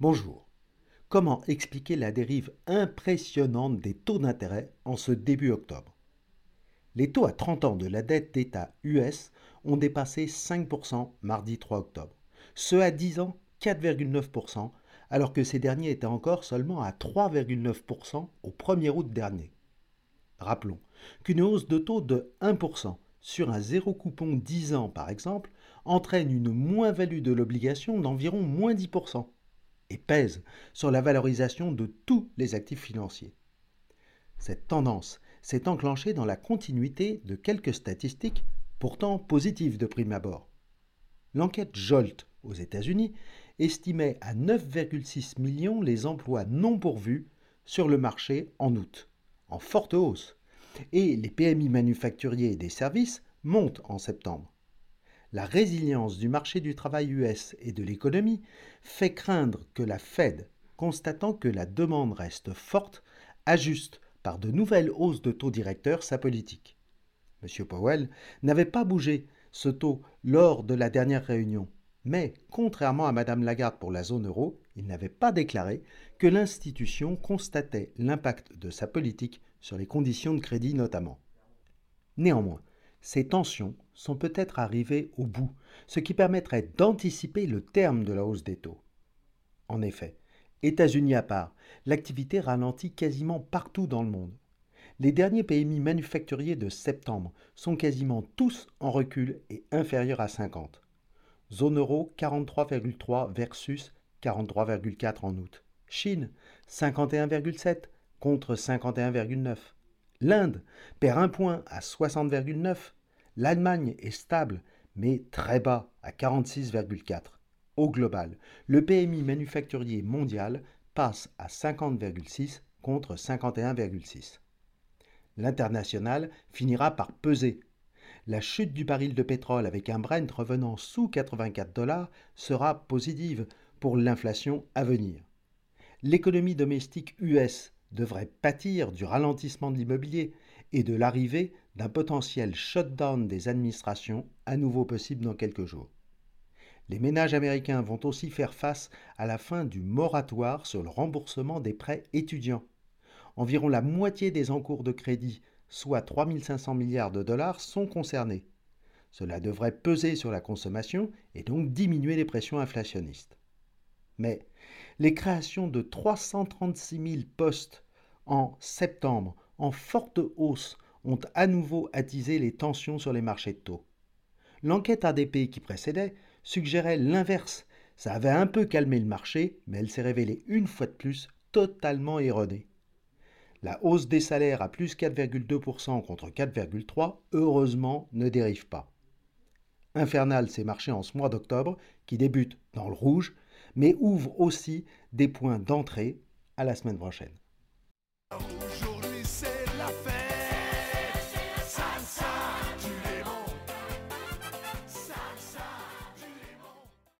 Bonjour. Comment expliquer la dérive impressionnante des taux d'intérêt en ce début octobre? Les taux à 30 ans de la dette d'État US ont dépassé 5% mardi 3 octobre. Ceux à 10 ans 4,9%, alors que ces derniers étaient encore seulement à 3,9% au 1er août dernier. Rappelons qu'une hausse de taux de 1% sur un zéro coupon 10 ans par exemple entraîne une moins-value de l'obligation d'environ moins 10% et pèse sur la valorisation de tous les actifs financiers. Cette tendance s'est enclenchée dans la continuité de quelques statistiques pourtant positives de prime abord. L'enquête Jolt aux États-Unis estimait à 9,6 millions les emplois non pourvus sur le marché en août, en forte hausse, et les PMI manufacturiers et des services montent en septembre. La résilience du marché du travail US et de l'économie fait craindre que la Fed, constatant que la demande reste forte, ajuste par de nouvelles hausses de taux directeurs sa politique. M. Powell n'avait pas bougé ce taux lors de la dernière réunion, mais contrairement à Mme Lagarde pour la zone euro, il n'avait pas déclaré que l'institution constatait l'impact de sa politique sur les conditions de crédit notamment. Néanmoins, ces tensions sont peut-être arrivées au bout, ce qui permettrait d'anticiper le terme de la hausse des taux. En effet, États-Unis à part, l'activité ralentit quasiment partout dans le monde. Les derniers PMI manufacturiers de septembre sont quasiment tous en recul et inférieurs à 50. Zone euro 43,3 versus 43,4 en août. Chine 51,7 contre 51,9. L'Inde perd un point à 60,9. L'Allemagne est stable, mais très bas à 46,4. Au global, le PMI manufacturier mondial passe à 50,6 contre 51,6. L'international finira par peser. La chute du baril de pétrole avec un Brent revenant sous 84 dollars sera positive pour l'inflation à venir. L'économie domestique US devrait pâtir du ralentissement de l'immobilier et de l'arrivée d'un potentiel shutdown des administrations à nouveau possible dans quelques jours. Les ménages américains vont aussi faire face à la fin du moratoire sur le remboursement des prêts étudiants. Environ la moitié des encours de crédit, soit 3500 milliards de dollars, sont concernés. Cela devrait peser sur la consommation et donc diminuer les pressions inflationnistes. Mais les créations de 336 000 postes en septembre, en forte hausse, ont à nouveau attisé les tensions sur les marchés de taux. L'enquête ADP qui précédait suggérait l'inverse. Ça avait un peu calmé le marché, mais elle s'est révélée une fois de plus totalement erronée. La hausse des salaires à plus 4,2% contre 4,3% heureusement ne dérive pas. Infernal ces marchés en ce mois d'octobre qui débute dans le rouge mais ouvre aussi des points d'entrée à la semaine prochaine.